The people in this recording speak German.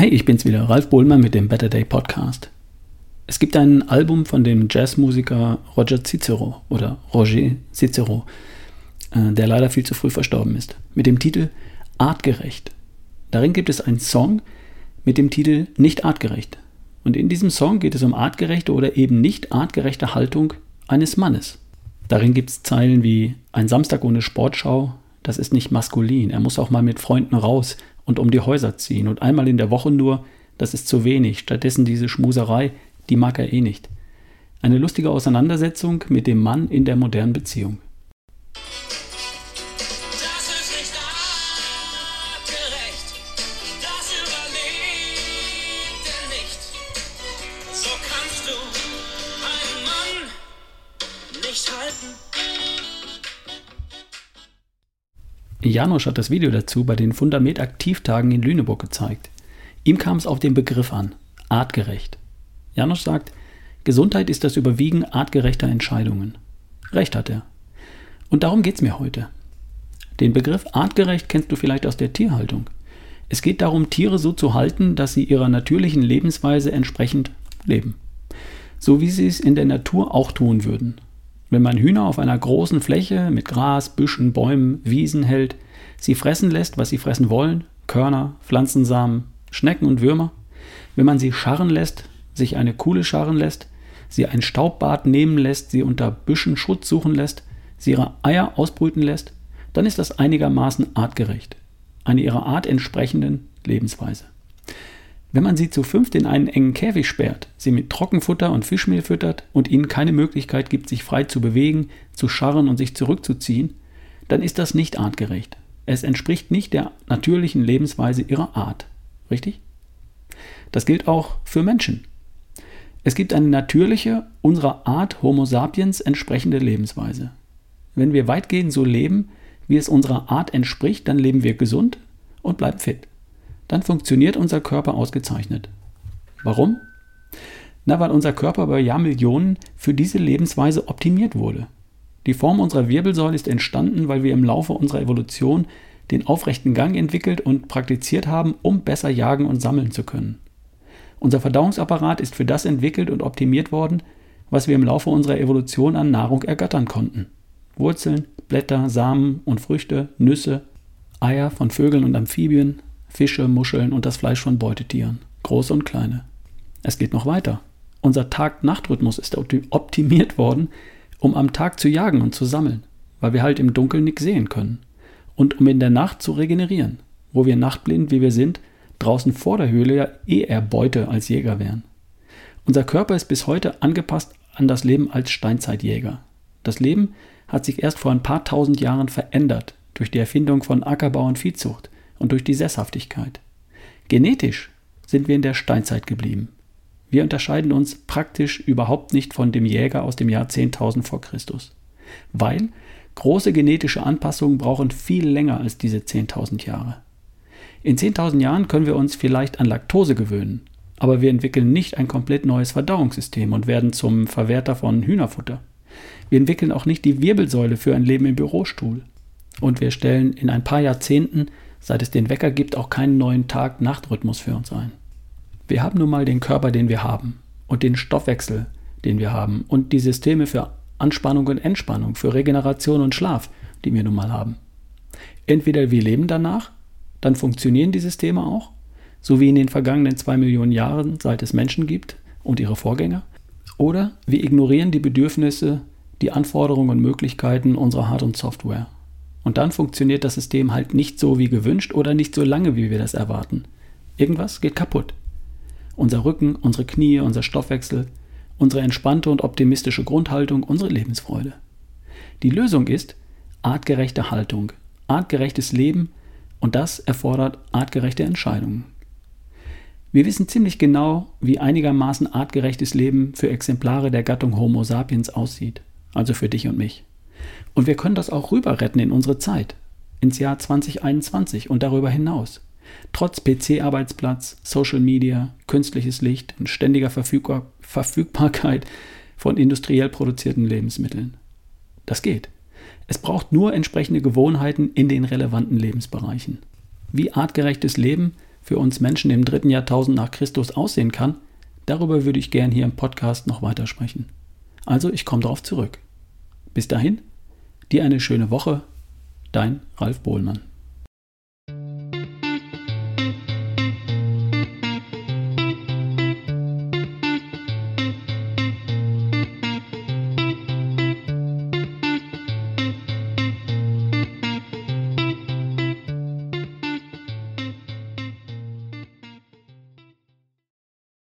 Hey, ich bin's wieder, Ralf Bohlmann mit dem Better Day Podcast. Es gibt ein Album von dem Jazzmusiker Roger Cicero oder Roger Cicero, äh, der leider viel zu früh verstorben ist, mit dem Titel Artgerecht. Darin gibt es einen Song mit dem Titel Nicht artgerecht. Und in diesem Song geht es um artgerechte oder eben nicht artgerechte Haltung eines Mannes. Darin gibt es Zeilen wie ein Samstag ohne Sportschau, das ist nicht maskulin. Er muss auch mal mit Freunden raus und um die Häuser ziehen und einmal in der Woche nur, das ist zu wenig. Stattdessen diese Schmuserei, die mag er eh nicht. Eine lustige Auseinandersetzung mit dem Mann in der modernen Beziehung. Janosch hat das Video dazu bei den Fundament-Aktivtagen in Lüneburg gezeigt. Ihm kam es auf den Begriff an, artgerecht. Janosch sagt, Gesundheit ist das Überwiegen artgerechter Entscheidungen. Recht hat er. Und darum geht es mir heute. Den Begriff artgerecht kennst du vielleicht aus der Tierhaltung. Es geht darum, Tiere so zu halten, dass sie ihrer natürlichen Lebensweise entsprechend leben. So wie sie es in der Natur auch tun würden. Wenn man Hühner auf einer großen Fläche mit Gras, Büschen, Bäumen, Wiesen hält, sie fressen lässt, was sie fressen wollen, Körner, Pflanzensamen, Schnecken und Würmer, wenn man sie scharren lässt, sich eine Kuhle scharren lässt, sie ein Staubbad nehmen lässt, sie unter Büschen Schutz suchen lässt, sie ihre Eier ausbrüten lässt, dann ist das einigermaßen artgerecht, eine ihrer Art entsprechenden Lebensweise. Wenn man sie zu fünft in einen engen Käfig sperrt, sie mit Trockenfutter und Fischmehl füttert und ihnen keine Möglichkeit gibt, sich frei zu bewegen, zu scharren und sich zurückzuziehen, dann ist das nicht artgerecht. Es entspricht nicht der natürlichen Lebensweise ihrer Art. Richtig? Das gilt auch für Menschen. Es gibt eine natürliche, unserer Art Homo sapiens entsprechende Lebensweise. Wenn wir weitgehend so leben, wie es unserer Art entspricht, dann leben wir gesund und bleiben fit dann funktioniert unser Körper ausgezeichnet. Warum? Na, weil unser Körper über Jahrmillionen für diese Lebensweise optimiert wurde. Die Form unserer Wirbelsäule ist entstanden, weil wir im Laufe unserer Evolution den aufrechten Gang entwickelt und praktiziert haben, um besser jagen und sammeln zu können. Unser Verdauungsapparat ist für das entwickelt und optimiert worden, was wir im Laufe unserer Evolution an Nahrung ergattern konnten. Wurzeln, Blätter, Samen und Früchte, Nüsse, Eier von Vögeln und Amphibien, Fische, Muscheln und das Fleisch von Beutetieren, große und kleine. Es geht noch weiter. Unser Tag-Nacht-Rhythmus ist optimiert worden, um am Tag zu jagen und zu sammeln, weil wir halt im Dunkeln nichts sehen können. Und um in der Nacht zu regenerieren, wo wir nachtblind wie wir sind, draußen vor der Höhle ja eh eher Beute als Jäger wären. Unser Körper ist bis heute angepasst an das Leben als Steinzeitjäger. Das Leben hat sich erst vor ein paar tausend Jahren verändert durch die Erfindung von Ackerbau und Viehzucht, und durch die Sesshaftigkeit. Genetisch sind wir in der Steinzeit geblieben. Wir unterscheiden uns praktisch überhaupt nicht von dem Jäger aus dem Jahr 10.000 vor Christus, weil große genetische Anpassungen brauchen viel länger als diese 10.000 Jahre. In 10.000 Jahren können wir uns vielleicht an Laktose gewöhnen, aber wir entwickeln nicht ein komplett neues Verdauungssystem und werden zum Verwerter von Hühnerfutter. Wir entwickeln auch nicht die Wirbelsäule für ein Leben im Bürostuhl. Und wir stellen in ein paar Jahrzehnten seit es den Wecker gibt, auch keinen neuen Tag-Nacht-Rhythmus für uns ein. Wir haben nun mal den Körper, den wir haben und den Stoffwechsel, den wir haben und die Systeme für Anspannung und Entspannung, für Regeneration und Schlaf, die wir nun mal haben. Entweder wir leben danach, dann funktionieren die Systeme auch, so wie in den vergangenen zwei Millionen Jahren, seit es Menschen gibt und ihre Vorgänger, oder wir ignorieren die Bedürfnisse, die Anforderungen und Möglichkeiten unserer Hard- und Software und dann funktioniert das System halt nicht so wie gewünscht oder nicht so lange, wie wir das erwarten. Irgendwas geht kaputt. Unser Rücken, unsere Knie, unser Stoffwechsel, unsere entspannte und optimistische Grundhaltung, unsere Lebensfreude. Die Lösung ist artgerechte Haltung, artgerechtes Leben und das erfordert artgerechte Entscheidungen. Wir wissen ziemlich genau, wie einigermaßen artgerechtes Leben für Exemplare der Gattung Homo sapiens aussieht, also für dich und mich. Und wir können das auch rüber retten in unsere Zeit, ins Jahr 2021 und darüber hinaus. Trotz PC-Arbeitsplatz, Social Media, künstliches Licht und ständiger Verfügbar Verfügbarkeit von industriell produzierten Lebensmitteln. Das geht. Es braucht nur entsprechende Gewohnheiten in den relevanten Lebensbereichen. Wie artgerechtes Leben für uns Menschen im dritten Jahrtausend nach Christus aussehen kann, darüber würde ich gern hier im Podcast noch weiter sprechen. Also ich komme darauf zurück. Bis dahin, dir eine schöne Woche, dein Ralf Bohlmann.